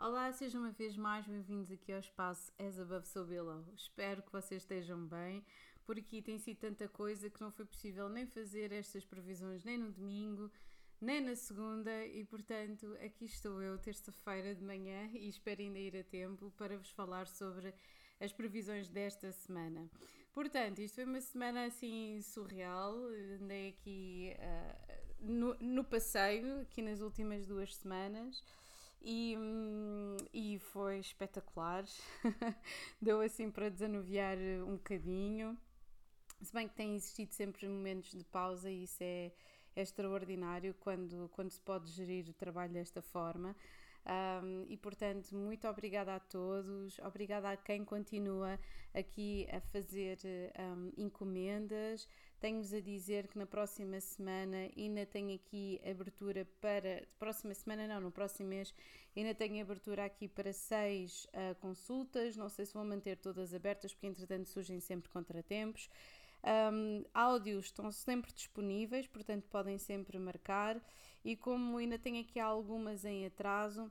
Olá, sejam uma vez mais bem-vindos aqui ao espaço As Above So Below. Espero que vocês estejam bem. Por aqui tem sido tanta coisa que não foi possível nem fazer estas previsões nem no domingo, nem na segunda e, portanto, aqui estou eu, terça-feira de manhã, e espero ainda ir a tempo para vos falar sobre as previsões desta semana. Portanto, isto foi uma semana assim surreal. Andei aqui uh, no, no passeio, aqui nas últimas duas semanas. E, hum, e foi espetacular. Deu assim para desanuviar um bocadinho. Se bem que tem existido sempre momentos de pausa e isso é, é extraordinário quando, quando se pode gerir o trabalho desta forma. Um, e portanto, muito obrigada a todos, obrigada a quem continua aqui a fazer um, encomendas. Tenho-vos a dizer que na próxima semana ainda tenho aqui abertura para. Próxima semana, não, no próximo mês, ainda tenho abertura aqui para seis uh, consultas. Não sei se vou manter todas abertas, porque entretanto surgem sempre contratempos. Um, áudios estão sempre disponíveis, portanto podem sempre marcar. E como ainda tenho aqui algumas em atraso,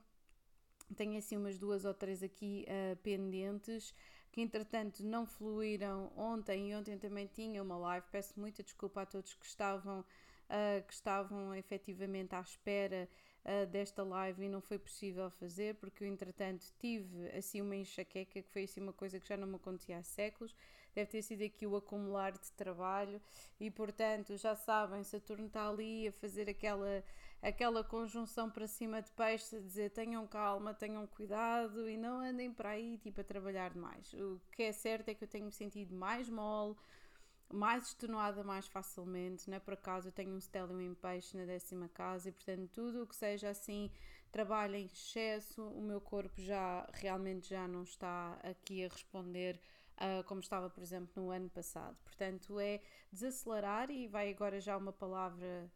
tenho assim umas duas ou três aqui uh, pendentes que entretanto não fluíram ontem e ontem também tinha uma live. Peço muita desculpa a todos que estavam uh, que estavam efetivamente à espera uh, desta live e não foi possível fazer porque eu entretanto tive assim uma enxaqueca que foi assim uma coisa que já não me acontecia há séculos. Deve ter sido aqui o acumular de trabalho. E portanto já sabem Saturno está ali a fazer aquela aquela conjunção para cima de peixe a dizer tenham calma, tenham cuidado e não andem para aí tipo a trabalhar demais. O que é certo é que eu tenho me sentido mais mole mais extenuada mais facilmente, não é? Por acaso eu tenho um stellium em peixe na décima casa e portanto tudo o que seja assim trabalho em excesso, o meu corpo já realmente já não está aqui a responder uh, como estava por exemplo no ano passado, portanto é desacelerar e vai agora já uma palavra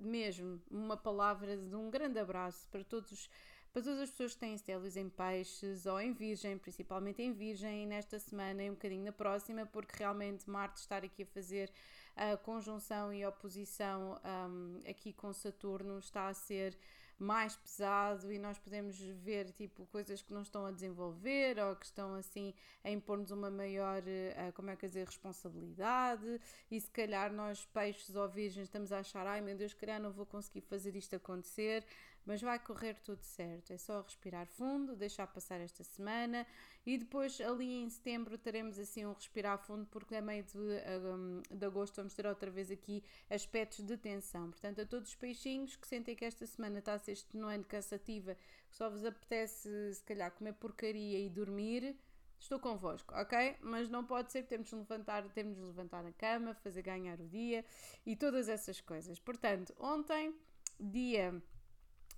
mesmo, uma palavra de um grande abraço para todos para todas as pessoas que têm estélios em peixes ou em virgem, principalmente em virgem, nesta semana e um bocadinho na próxima, porque realmente Marte estar aqui a fazer a conjunção e oposição um, aqui com Saturno está a ser mais pesado e nós podemos ver tipo coisas que não estão a desenvolver ou que estão assim a impor-nos uma maior, uh, como é que dizer, responsabilidade. E se calhar nós peixes ou virgens estamos a achar, ai meu Deus, se calhar não vou conseguir fazer isto acontecer, mas vai correr tudo certo, é só respirar fundo, deixar passar esta semana e depois ali em setembro teremos assim um respirar fundo porque é meio de, um, de agosto vamos ter outra vez aqui aspectos de tensão, portanto a todos os peixinhos que sentem que esta semana está a ser extenuante, cansativa, que só vos apetece se calhar comer porcaria e dormir, estou convosco, ok? Mas não pode ser, temos de levantar, temos de levantar na cama, fazer ganhar o dia e todas essas coisas. Portanto, ontem, dia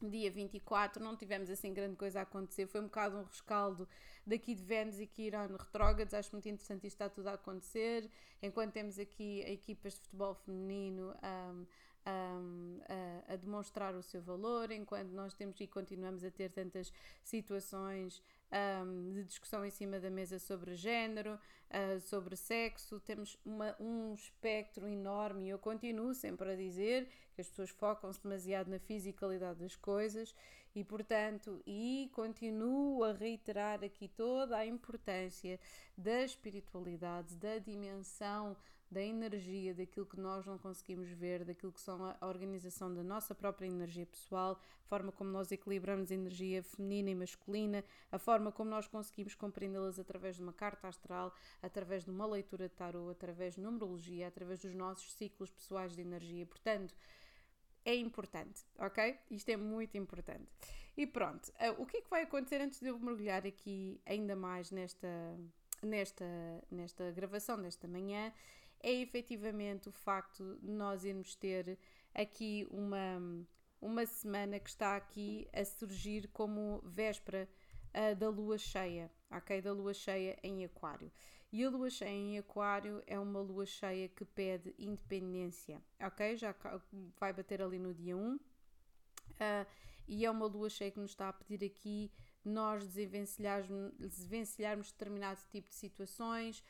dia 24 não tivemos assim grande coisa a acontecer, foi um bocado um rescaldo daqui de Vênus e Quirón retrógrados, acho muito interessante isto está tudo a acontecer, enquanto temos aqui equipas de futebol feminino um, um, a, a, demonstrar o seu valor, enquanto nós temos e continuamos a ter tantas situações um, de discussão em cima da mesa sobre género, uh, sobre sexo, temos uma, um espectro enorme. Eu continuo sempre a dizer que as pessoas focam-se demasiado na fisicalidade das coisas e, portanto, e continuo a reiterar aqui toda a importância da espiritualidade, da dimensão da energia, daquilo que nós não conseguimos ver, daquilo que são a organização da nossa própria energia pessoal, a forma como nós equilibramos energia feminina e masculina, a forma como nós conseguimos compreendê-las através de uma carta astral, através de uma leitura de tarot, através de numerologia, através dos nossos ciclos pessoais de energia. Portanto, é importante, ok? Isto é muito importante. E pronto, eh, o que é que vai acontecer antes de eu mergulhar aqui ainda mais nesta, nesta, nesta gravação desta manhã é efetivamente o facto de nós irmos ter aqui uma, uma semana que está aqui a surgir como véspera uh, da lua cheia, ok? Da lua cheia em Aquário. E a lua cheia em Aquário é uma lua cheia que pede independência, ok? Já vai bater ali no dia 1. Uh, ah, e é uma lua cheia que nos está a pedir aqui nós desenvencilharmos, determinado tipo de situações,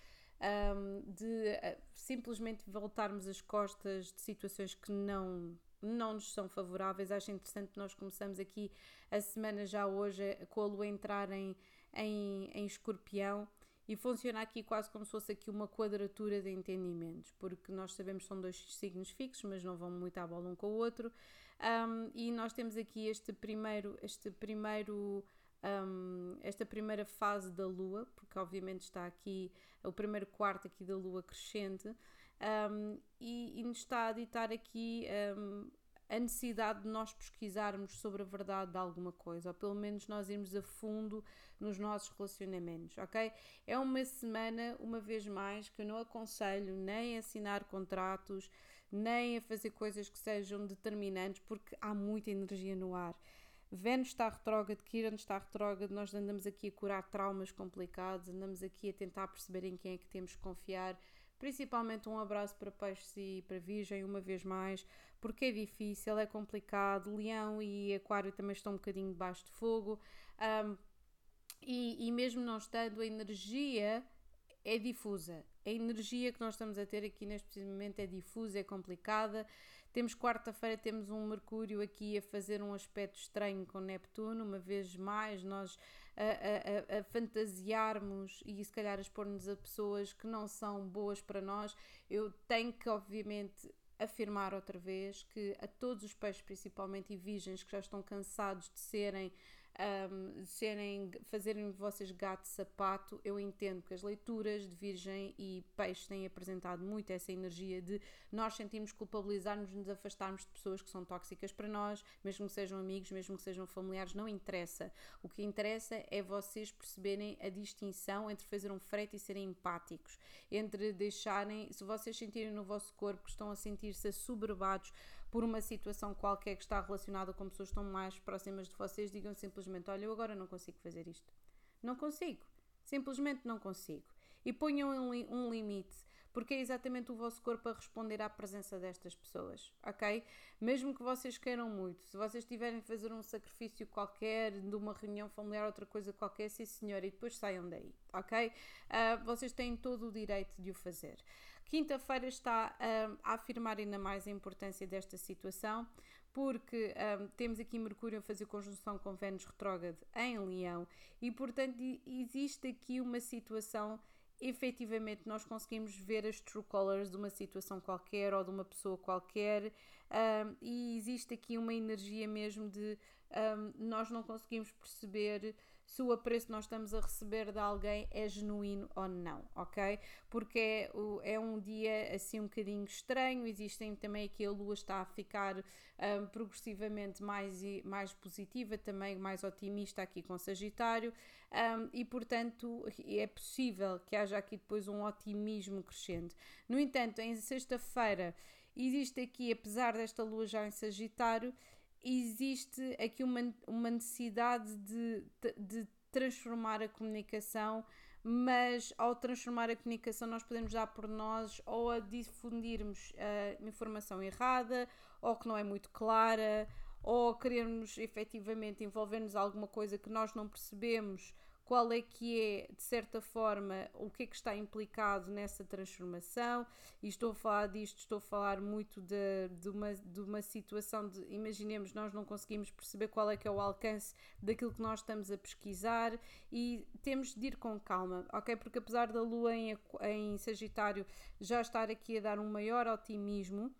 um, de uh, simplesmente voltarmos as costas de situações que não não nos são favoráveis. Acho interessante que nós começamos aqui a semana já hoje com a lua entrar em, em, em escorpião e funciona aqui quase como se fosse aqui uma quadratura de entendimentos, porque nós sabemos que são dois signos fixos, mas não vão muito à bola um com o outro. Um, e nós temos aqui este primeiro, este primeiro um, esta primeira fase da Lua, porque obviamente está aqui o primeiro quarto aqui da Lua crescente, um, e, e, nos está a ditar aqui a necessidade de nós pesquisarmos sobre a verdade de alguma coisa, ou pelo menos nós irmos a fundo nos nossos relacionamentos, ok? É uma semana, uma vez mais, que eu não aconselho nem a assinar contratos, nem a fazer coisas que sejam determinantes, porque há muita energia no ar. Vênus está retrógrado, Kiran está retrógrado, nós andamos aqui a curar traumas complicados, andamos aqui a tentar perceber em quem é que temos que confiar, principalmente um abraço para peixes e para virgem, uma vez mais, porque é difícil, é complicado, leão e aquário também estão um bocadinho debaixo de fogo, um, e, e mesmo não estando, a energia é difusa, a energia que nós estamos a ter aqui neste momento é difusa, é complicada, temos quarta-feira, temos um Mercúrio aqui a fazer um aspecto estranho com Neptuno, uma vez mais nós a, a, a fantasiarmos e se calhar expor-nos a pessoas que não são boas para nós. Eu tenho que, obviamente, afirmar outra vez que a todos os peixes, principalmente e virgens, que já estão cansados de serem um, serem, fazerem vocês gato sapato, eu entendo que as leituras de Virgem e Peixe têm apresentado muito essa energia de nós sentimos culpabilizar-nos, nos afastarmos de pessoas que são tóxicas para nós, mesmo que sejam amigos, mesmo que sejam familiares, não interessa. O que interessa é vocês perceberem a distinção entre fazer um frete e serem empáticos, entre deixarem, se vocês sentirem no vosso corpo que estão a sentir-se assoberbados por uma situação qualquer que está relacionada com pessoas que estão mais próximas de vocês, digam simplesmente: Olha, eu agora não consigo fazer isto. Não consigo. Simplesmente não consigo. E ponham um, um limite, porque é exatamente o vosso corpo a responder à presença destas pessoas, ok? Mesmo que vocês queiram muito, se vocês tiverem de fazer um sacrifício qualquer, de uma reunião familiar, outra coisa qualquer, sim senhor, e depois saiam daí, ok? Uh, vocês têm todo o direito de o fazer. Quinta-feira está um, a afirmar ainda mais a importância desta situação, porque um, temos aqui Mercúrio a fazer conjunção com Vênus retrógrado em Leão e, portanto, existe aqui uma situação efetivamente nós conseguimos ver as true colors de uma situação qualquer ou de uma pessoa qualquer um, e existe aqui uma energia mesmo de um, nós não conseguimos perceber se o apreço que nós estamos a receber de alguém é genuíno ou não, ok? Porque é, é um dia assim um bocadinho estranho, existem também aqui a lua está a ficar um, progressivamente mais, mais positiva, também mais otimista aqui com Sagitário, um, e portanto é possível que haja aqui depois um otimismo crescente. No entanto, em sexta-feira existe aqui, apesar desta lua já em Sagitário, existe aqui uma, uma necessidade de, de transformar a comunicação, mas ao transformar a comunicação nós podemos dar por nós ou a difundirmos a informação errada, ou que não é muito clara, ou querermos efetivamente envolver-nos alguma coisa que nós não percebemos qual é que é, de certa forma, o que é que está implicado nessa transformação. E estou a falar disto, estou a falar muito de, de, uma, de uma situação de, imaginemos, nós não conseguimos perceber qual é que é o alcance daquilo que nós estamos a pesquisar e temos de ir com calma, ok? Porque apesar da Lua em, em Sagitário já estar aqui a dar um maior otimismo,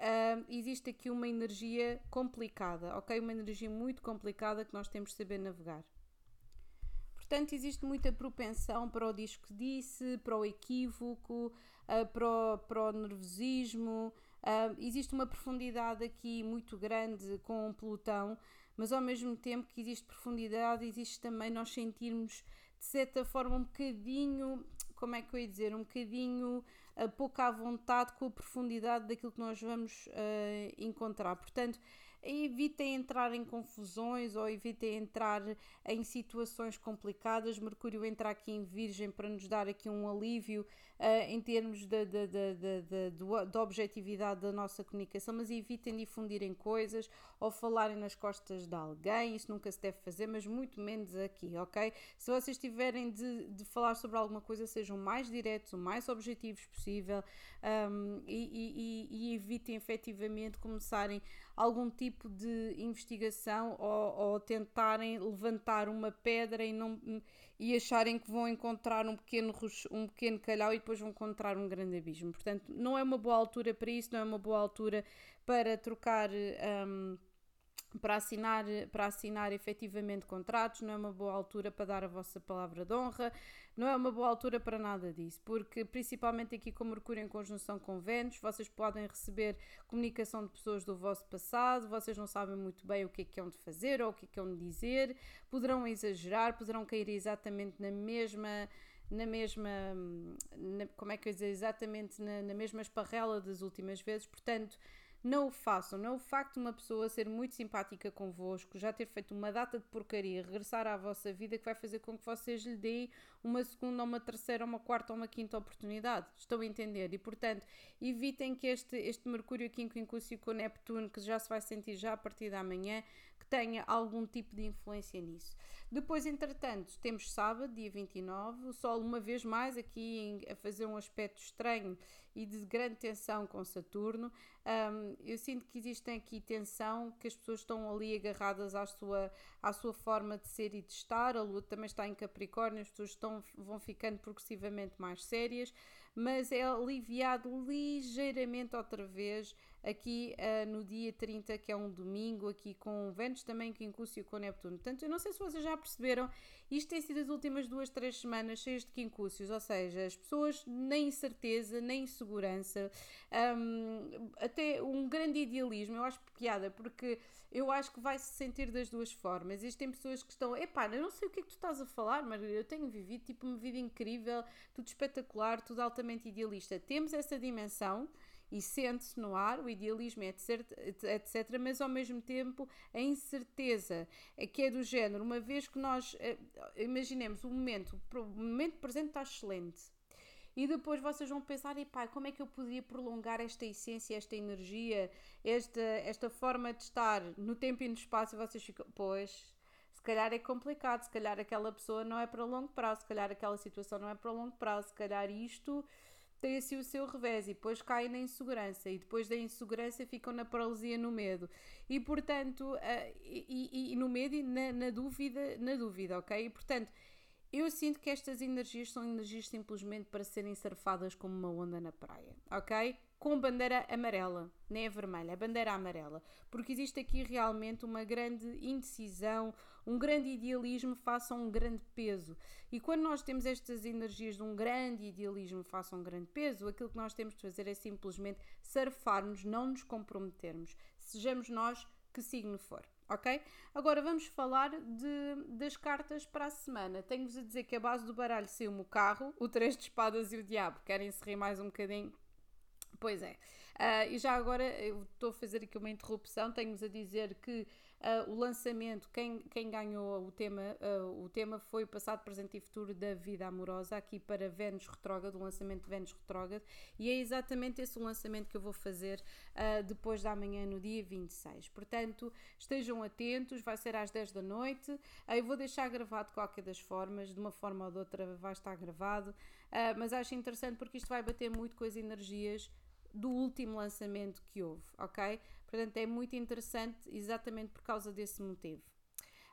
Uh, existe aqui uma energia complicada, ok? Uma energia muito complicada que nós temos de saber navegar. Portanto, existe muita propensão para o disco disse, para o equívoco, uh, para, o, para o nervosismo. Uh, existe uma profundidade aqui muito grande com Plutão, mas ao mesmo tempo que existe profundidade, existe também nós sentirmos de certa forma um bocadinho, como é que eu ia dizer, um bocadinho uh, pouco à vontade com a profundidade daquilo que nós vamos uh, encontrar. Portanto, evitem entrar em confusões ou evitem entrar em situações complicadas. Mercúrio entra aqui em Virgem para nos dar aqui um alívio em termos da de, de, de, objetividade da nossa comunicação, mas evitem difundirem coisas ou falarem nas costas de alguém, isso nunca se deve fazer, mas muito menos aqui, ok? Se vocês tiverem de, de falar sobre alguma coisa, sejam mais diretos, o mais objetivos possível um, e, e, e evitem efetivamente começarem algum tipo de investigação ou, ou tentarem levantar uma pedra e, não, e acharem que vão encontrar um pequeno, um pequeno calhau e depois vão encontrar um grande abismo. Portanto, não é uma boa altura para isso, não é uma boa altura para trocar. Um, para assinar, para assinar efetivamente contratos, não é uma boa altura para dar a vossa palavra de honra, não é uma boa altura para nada disso, porque principalmente aqui com Mercúrio em conjunção com Vênus, vocês podem receber comunicação de pessoas do vosso passado, vocês não sabem muito bem o que é que hão de fazer ou o que é que hão de dizer, poderão exagerar, poderão cair exatamente na mesma na mesma, na, como é que eu dizer, exatamente na, na mesma esparrela das últimas vezes, portanto, não o façam. Não o facto de uma pessoa ser muito simpática convosco, já ter feito uma data de porcaria, regressar à vossa vida, que vai fazer com que vocês lhe deem uma segunda, uma terceira, uma quarta ou uma quinta oportunidade. Estão a entender? E, portanto, evitem que este, este Mercúrio aqui em Quincúcio com Neptuno, que já se vai sentir já a partir da manhã, tenha algum tipo de influência nisso. Depois, entretanto, temos sábado, dia 29, o Sol uma vez mais aqui em, a fazer um aspecto estranho e de grande tensão com Saturno. Um, eu sinto que existem aqui tensão, que as pessoas estão ali agarradas à sua, à sua forma de ser e de estar. A Lua também está em Capricórnio, as pessoas estão, vão ficando progressivamente mais sérias, mas é aliviado ligeiramente outra vez aqui uh, no dia 30, que é um domingo, aqui com Vênus também, que incúcio com Neptuno. Portanto, eu não sei se vocês já perceberam, isto tem sido as últimas duas, três semanas cheias de quincúcios, ou seja, as pessoas nem incerteza, nem insegurança, um, até um grande idealismo, eu acho piada, porque eu acho que vai se sentir das duas formas. Existem pessoas que estão, epá, eu não sei o que é que tu estás a falar, mas eu tenho vivido tipo uma vida incrível, tudo espetacular, tudo altamente idealista. Temos essa dimensão e sente-se no ar o idealismo, etc, etc, mas ao mesmo tempo a incerteza é que é do género, uma vez que nós eh, imaginemos o momento, o momento presente está excelente. E depois vocês vão pensar, e pá, como é que eu poderia prolongar esta essência, esta energia, esta, esta forma de estar no tempo e no espaço? E vocês ficam, pois, se calhar é complicado, se calhar aquela pessoa não é para longo prazo, se calhar aquela situação não é para longo prazo, se calhar isto tem assim o seu revés. E depois caem na insegurança e depois da insegurança ficam na paralisia no medo. E portanto uh, e, e, e, no medo e na, na, dúvida na dúvida ok? E portanto eu sinto que estas energias são energias simplesmente para serem surfadas como uma onda na praia, ok? Com bandeira amarela, nem a vermelha, a bandeira amarela, porque existe aqui realmente uma grande indecisão, um grande idealismo face a um grande peso. E quando nós temos estas energias de um grande idealismo face a um grande peso, aquilo que nós temos de fazer é simplesmente surfar-nos, não nos comprometermos, sejamos nós que signo for ok? Agora vamos falar de, das cartas para a semana. Tenho-vos a dizer que a base do baralho saiu-me o carro, o três de espadas e o diabo. Querem se rir mais um bocadinho? Pois é. Uh, e já agora eu estou a fazer aqui uma interrupção. Tenho-vos a dizer que Uh, o lançamento, quem, quem ganhou o tema, uh, o tema foi o passado, presente e futuro da vida amorosa, aqui para Vênus Retrógrado, o lançamento de Vênus Retrógrado, e é exatamente esse o lançamento que eu vou fazer uh, depois da manhã, no dia 26. Portanto, estejam atentos, vai ser às 10 da noite, eu vou deixar gravado de qualquer das formas, de uma forma ou de outra vai estar gravado, mas acho interessante porque isto vai bater muito com as energias do último lançamento que houve, ok? Portanto, é muito interessante exatamente por causa desse motivo.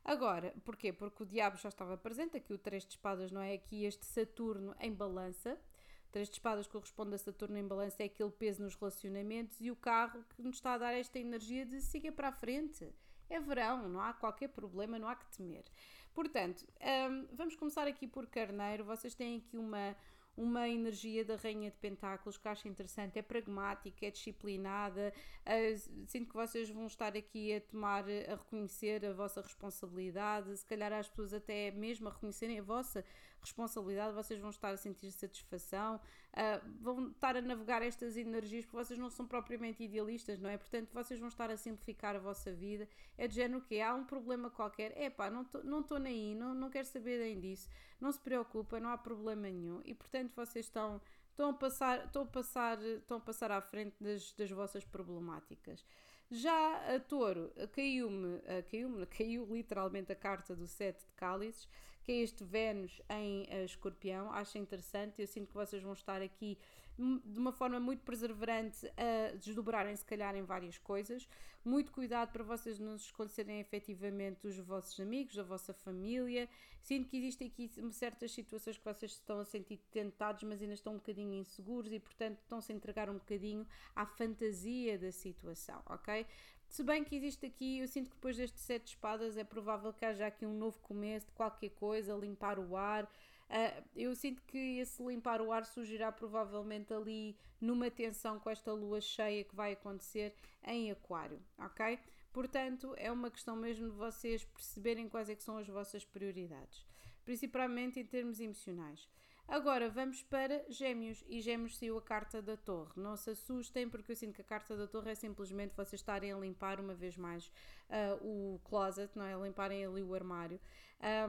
Agora, porquê? Porque o diabo já estava presente, aqui o três de espadas não é aqui este Saturno em balança. O três de espadas corresponde a Saturno em balança, é aquele peso nos relacionamentos e o carro que nos está a dar esta energia de siga para a frente. É verão, não há qualquer problema, não há que temer. Portanto, um, vamos começar aqui por Carneiro. Vocês têm aqui uma, uma energia da Rainha de Pentáculos que acho interessante, é pragmática, é disciplinada. Uh, sinto que vocês vão estar aqui a tomar, a reconhecer a vossa responsabilidade, se calhar as pessoas até mesmo a reconhecerem a vossa responsabilidade, vocês vão estar a sentir satisfação, uh, vão estar a navegar estas energias, porque vocês não são propriamente idealistas, não é? Portanto, vocês vão estar a simplificar a vossa vida. É de género que há um problema qualquer, é pá, não estou não nem aí, não, não quero saber nem disso, não se preocupa, não há problema nenhum. E portanto, vocês estão estão a passar, estão a passar, estão a passar à frente das, das vossas problemáticas. Já a touro, caiu-me, caiu-me, caiu literalmente a carta do sete de cálices, que é este Vênus em uh, escorpião. Acho interessante, eu sinto que vocês vão estar aqui de uma forma muito perseverante a desdobrarem se calhar em várias coisas. Muito cuidado para vocês não escolherem efetivamente os vossos amigos, a vossa família. Sinto que existem aqui certas situações que vocês estão a sentir tentados, mas ainda estão um bocadinho inseguros e, portanto, estão-se a entregar um bocadinho à fantasia da situação, ok? Se bem que existe aqui, eu sinto que depois destes sete espadas é provável que haja aqui um novo começo de qualquer coisa, limpar o ar. Uh, eu sinto que esse limpar o ar surgirá provavelmente ali numa tensão com esta lua cheia que vai acontecer em Aquário, ok? Portanto, é uma questão mesmo de vocês perceberem quais é que são as vossas prioridades, principalmente em termos emocionais. Agora vamos para Gêmeos e Gêmeos saiu a carta da Torre. Não se assustem, porque eu sinto que a carta da Torre é simplesmente vocês estarem a limpar uma vez mais uh, o closet, não é? Limparem ali o armário.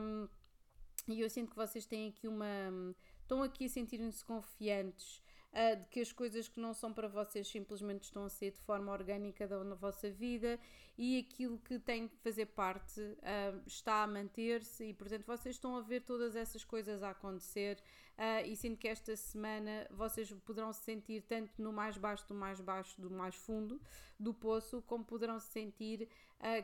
Um, e eu sinto que vocês têm aqui uma. estão aqui a sentirem-se confiantes uh, de que as coisas que não são para vocês simplesmente estão a ser de forma orgânica da, na vossa vida e aquilo que tem de fazer parte uh, está a manter-se e, portanto, vocês estão a ver todas essas coisas a acontecer uh, e sinto que esta semana vocês poderão se sentir tanto no mais baixo do mais baixo do mais fundo do poço, como poderão se sentir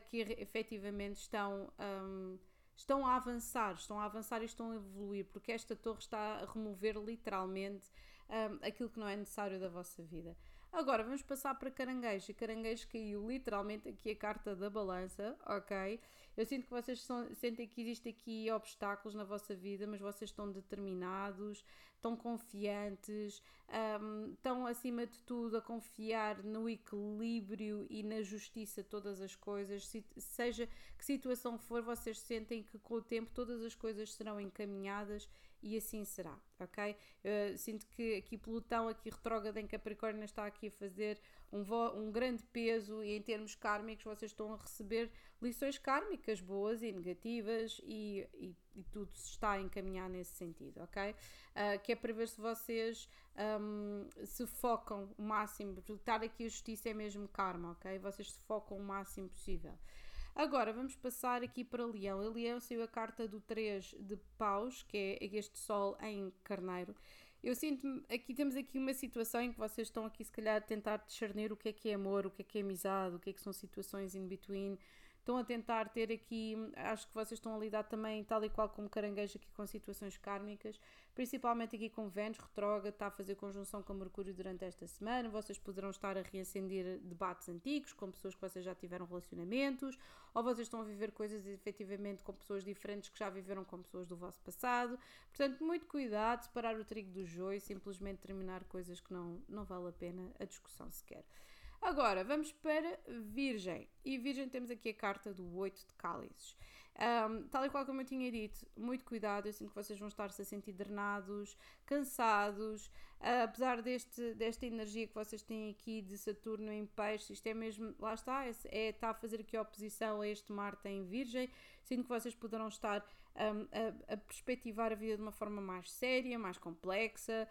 que efetivamente estão. Um, estão a avançar, estão a avançar e estão a evoluir, porque esta torre está a remover literalmente um, aquilo que não é necessário da vossa vida. Agora vamos passar para caranguejo. E caranguejo caiu literalmente aqui a carta da balança, ok? Eu sinto que vocês são, sentem que existem aqui obstáculos na vossa vida, mas vocês estão determinados, estão confiantes, um, estão acima de tudo a confiar no equilíbrio e na justiça de todas as coisas. Se, seja que situação for, vocês sentem que com o tempo todas as coisas serão encaminhadas e assim será, ok? Uh, sinto que aqui Plutão, aqui retrógrado em Capricórnio, está aqui a fazer um, um grande peso e em termos kármicos vocês estão a receber lições kármicas boas e negativas e, e, e tudo se está a encaminhar nesse sentido, ok? Uh, que é para ver se vocês um, se focam o máximo, porque estar aqui a justiça é mesmo karma, ok? Vocês se focam o máximo possível. Agora vamos passar aqui para Leão. A Leão saiu a carta do 3 de paus, que é este sol em carneiro. Eu sinto aqui temos aqui uma situação em que vocês estão aqui se calhar a tentar discernir o que é que é amor, o que é que é amizade, o que é que são situações in between estão a tentar ter aqui, acho que vocês estão a lidar também, tal e qual como caranguejo, aqui com situações kármicas, principalmente aqui com Vênus, retrógrado, está a fazer conjunção com Mercúrio durante esta semana, vocês poderão estar a reacender debates antigos com pessoas que vocês já tiveram relacionamentos, ou vocês estão a viver coisas efetivamente com pessoas diferentes que já viveram com pessoas do vosso passado, portanto, muito cuidado, separar o trigo do joio, simplesmente terminar coisas que não, não vale a pena a discussão sequer. Agora, vamos para Virgem. E Virgem temos aqui a carta do 8 de cálices. Um, tal e qual como eu tinha dito, muito cuidado, eu sinto que vocês vão estar-se a sentir drenados, cansados, uh, apesar deste, desta energia que vocês têm aqui de Saturno em peixe, isto é mesmo, lá está, é, é, está a fazer aqui oposição a este Marte em Virgem, sinto que vocês poderão estar um, a, a, perspectivar a vida de uma forma mais séria, mais complexa,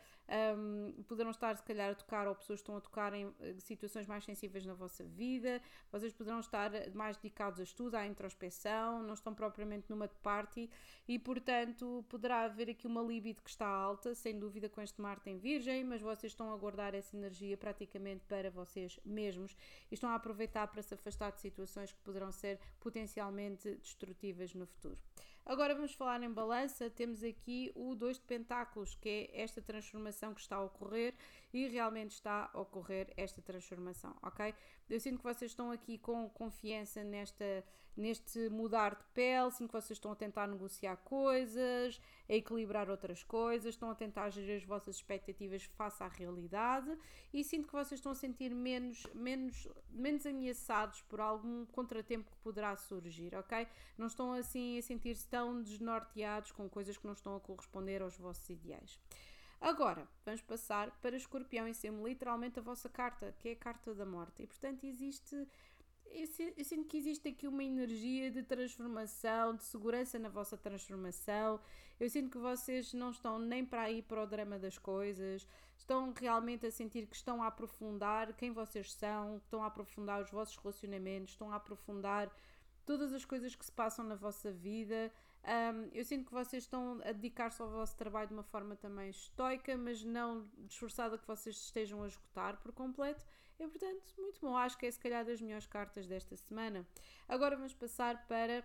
um, poderão estar se calhar a tocar ou pessoas estão a tocar em eh, situações mais sensíveis na vossa vida, vocês poderão estar mais dedicados a estudo, à introspeção, não estão propriamente numa party e portanto poderá haver aqui uma libido que está alta, sem dúvida com este Marte em Virgem, mas vocês estão a guardar essa energia praticamente para vocês mesmos e estão a aproveitar para se afastar de situações que poderão ser potencialmente destrutivas no futuro. Agora vamos falar em balança. Temos aqui o 2 de Pentáculos, que é esta transformação que está a ocorrer e realmente está a ocorrer esta transformação, ok? Eu sinto que vocês estão aqui com confiança nesta, neste mudar de pele, sinto que vocês estão a tentar negociar coisas, a equilibrar outras coisas, estão a tentar gerir as vossas expectativas face à realidade e sinto que vocês estão a sentir menos, menos, menos ameaçados por algum contratempo que poderá surgir, ok? Não estão assim a sentir-se tão desnorteados com coisas que não estão a corresponder aos vossos ideais. Agora, vamos passar para Escorpião e ser literalmente a vossa carta, que é a carta da morte. E portanto existe. Eu sinto que existe aqui uma energia de transformação, de segurança na vossa transformação. Eu sinto que vocês não estão nem para ir para o drama das coisas, estão realmente a sentir que estão a aprofundar quem vocês são, estão a aprofundar os vossos relacionamentos, estão a aprofundar todas as coisas que se passam na vossa vida. Um, eu sinto que vocês estão a dedicar-se ao vosso trabalho de uma forma também estoica, mas não esforçada que vocês estejam a esgotar por completo. E portanto, muito bom. Acho que é se calhar das melhores cartas desta semana. Agora vamos passar para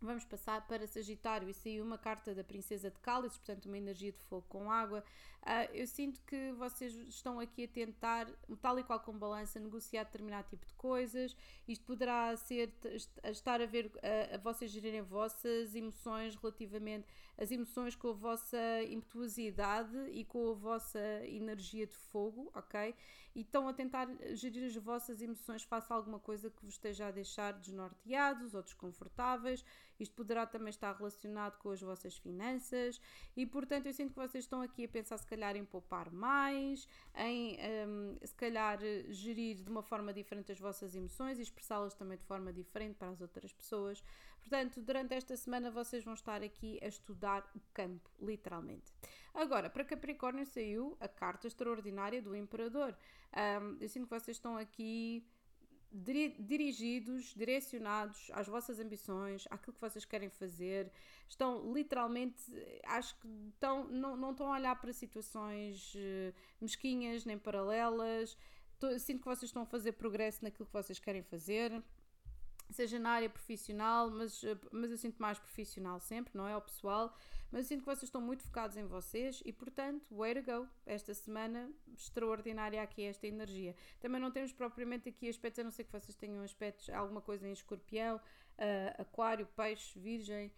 Vamos passar para Sagitário e saiu uma carta da Princesa de Cálices, portanto, uma energia de fogo com água. Uh, eu sinto que vocês estão aqui a tentar, tal e qual com balança, negociar determinado tipo de coisas. Isto poderá ser estar a ver a, a vocês gerirem vossas emoções relativamente as emoções com a vossa impetuosidade e com a vossa energia de fogo, ok? E estão a tentar gerir as vossas emoções face a alguma coisa que vos esteja a deixar desnorteados ou desconfortáveis. Isto poderá também estar relacionado com as vossas finanças e, portanto, eu sinto que vocês estão aqui a pensar se calhar em poupar mais, em um, se calhar gerir de uma forma diferente as vossas emoções e expressá-las também de forma diferente para as outras pessoas. Portanto, durante esta semana vocês vão estar aqui a estudar o campo, literalmente. Agora, para Capricórnio saiu a carta extraordinária do Imperador. Um, eu sinto que vocês estão aqui dirigidos, direcionados às vossas ambições, àquilo que vocês querem fazer. Estão literalmente, acho que estão, não, não estão a olhar para situações uh, mesquinhas nem paralelas. Sinto que vocês estão a fazer progresso naquilo que vocês querem fazer seja na área profissional, mas, eh, mas eu sinto mais profissional sempre, não é? O pessoal, mas eu sinto que vocês estão muito focados em vocês e, portanto, way to go. Esta semana, extraordinária aqui esta energia. Também não temos propriamente aqui aspectos, a não ser que vocês tenham aspectos, alguma coisa em escorpião, uh, aquário, peixe, virgem,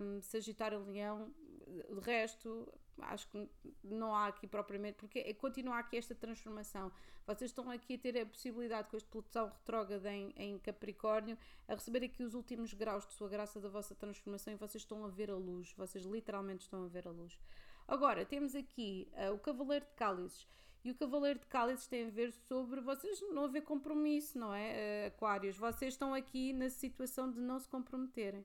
um, sagitário, leão, de resto, acho que não há aqui propriamente, porque é, continua aqui esta transformação. Vocês estão aqui a ter a possibilidade com este Plutão retrógrado em, em Capricórnio a receber aqui os últimos graus de sua graça da vossa transformação e vocês estão a ver a luz, vocês literalmente estão a ver a luz. Agora, temos aqui uh, o Cavaleiro de Cálices. E o Cavaleiro de Cálices tem a ver sobre vocês não haver compromisso, não é? Uh, aquários, vocês estão aqui na situação de não se comprometerem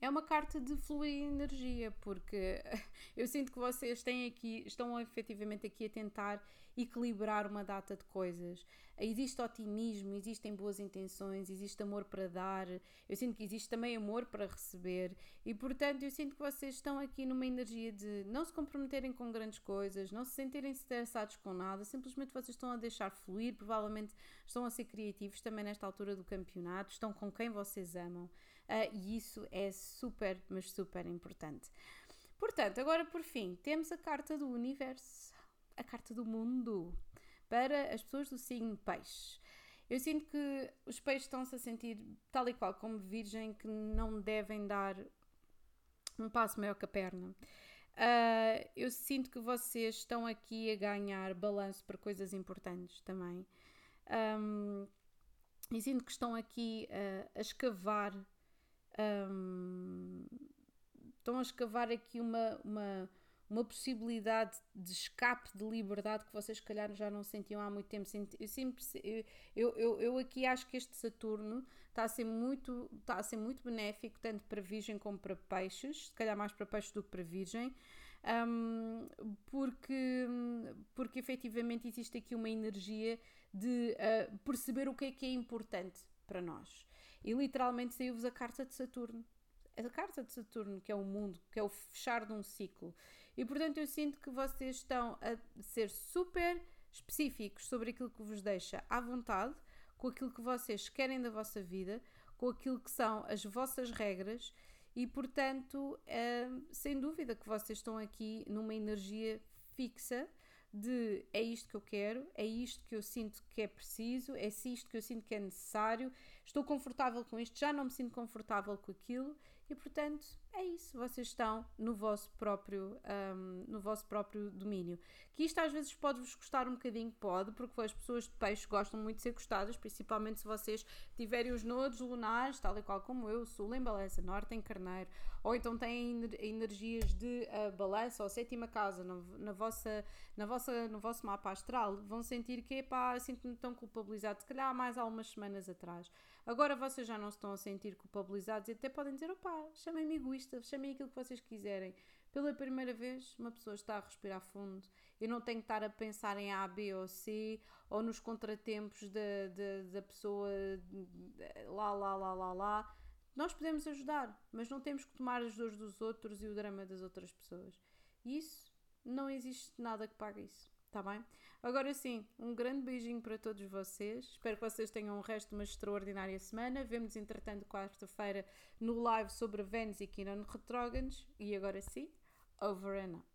é uma carta de fluir energia, porque eu sinto que vocês têm aqui, estão efetivamente aqui a tentar equilibrar uma data de coisas. Existe otimismo, existem boas intenções, existe amor para dar, eu sinto que existe também amor para receber, e portanto eu sinto que vocês estão aqui numa energia de não se comprometerem com grandes coisas, não se sentirem estressados com nada, simplesmente vocês estão a deixar fluir, provavelmente estão a ser criativos também nesta altura do campeonato, estão com quem vocês amam. Uh, e isso é super, mas super importante. Portanto, agora por fim, temos a carta do universo, a carta do mundo, para as pessoas do signo peixe. Eu sinto que os peixes estão-se a sentir tal e qual como virgem que não devem dar um passo maior que a perna. Uh, eu sinto que vocês estão aqui a ganhar balanço para coisas importantes também. Um, e sinto que estão aqui uh, a escavar estão a escavar aqui uma, uma, uma possibilidade de escape de liberdade que vocês, se calhar, já não sentiam há muito tempo. Eu, sempre, eu, eu, eu aqui acho que este Saturno está a ser muito, está a ser muito benéfico, tanto para Virgem como para Peixes, se calhar mais para Peixes do que para Virgem. Um, porque, porque efetivamente existe aqui uma energia de uh, perceber o que é que é importante para nós e literalmente saiu-vos a carta de Saturno. A carta de Saturno, que é o mundo, que é o fechar de um ciclo. E portanto eu sinto que vocês estão a ser super específicos sobre aquilo que vos deixa à vontade, com aquilo que vocês querem da vossa vida, com aquilo que são as vossas regras e portanto, é, sem dúvida que vocês estão aqui numa energia fixa de é isto que eu quero, é isto que eu sinto que é preciso, é isto que eu sinto que é necessário, estou confortável com isto, já não me sinto confortável com aquilo e portanto é isso, vocês estão no vosso próprio, um, no vosso próprio domínio. Que isto às vezes pode-vos custar um bocadinho, pode, porque as pessoas de peixe gostam muito de ser gostadas, principalmente se vocês tiverem os nodos lunares, tal e qual como eu, sul em balança, norte em carneiro, ou então têm energias de uh, balança ou sétima casa no, na vossa, na vossa, no vosso mapa astral, vão sentir que, pá, sinto-me tão culpabilizado, se calhar há mais algumas semanas atrás. Agora vocês já não estão a sentir culpabilizados e até podem dizer, opá, chamem-me egoísta, chamem aquilo que vocês quiserem, Pela primeira vez, uma pessoa está a respirar fundo. Eu não tenho que estar a pensar em A, B ou C ou nos contratempos da, da, da pessoa lá, lá, lá, lá, lá. Nós podemos ajudar, mas não temos que tomar as dores dos outros e o drama das outras pessoas. Isso, não existe nada que pague isso. Tá bem? Agora sim, um grande beijinho para todos vocês. Espero que vocês tenham o resto de uma extraordinária semana. Vemos, entretanto, quarta-feira no live sobre Vênus e Kiran Retróganos. E agora sim, over and out.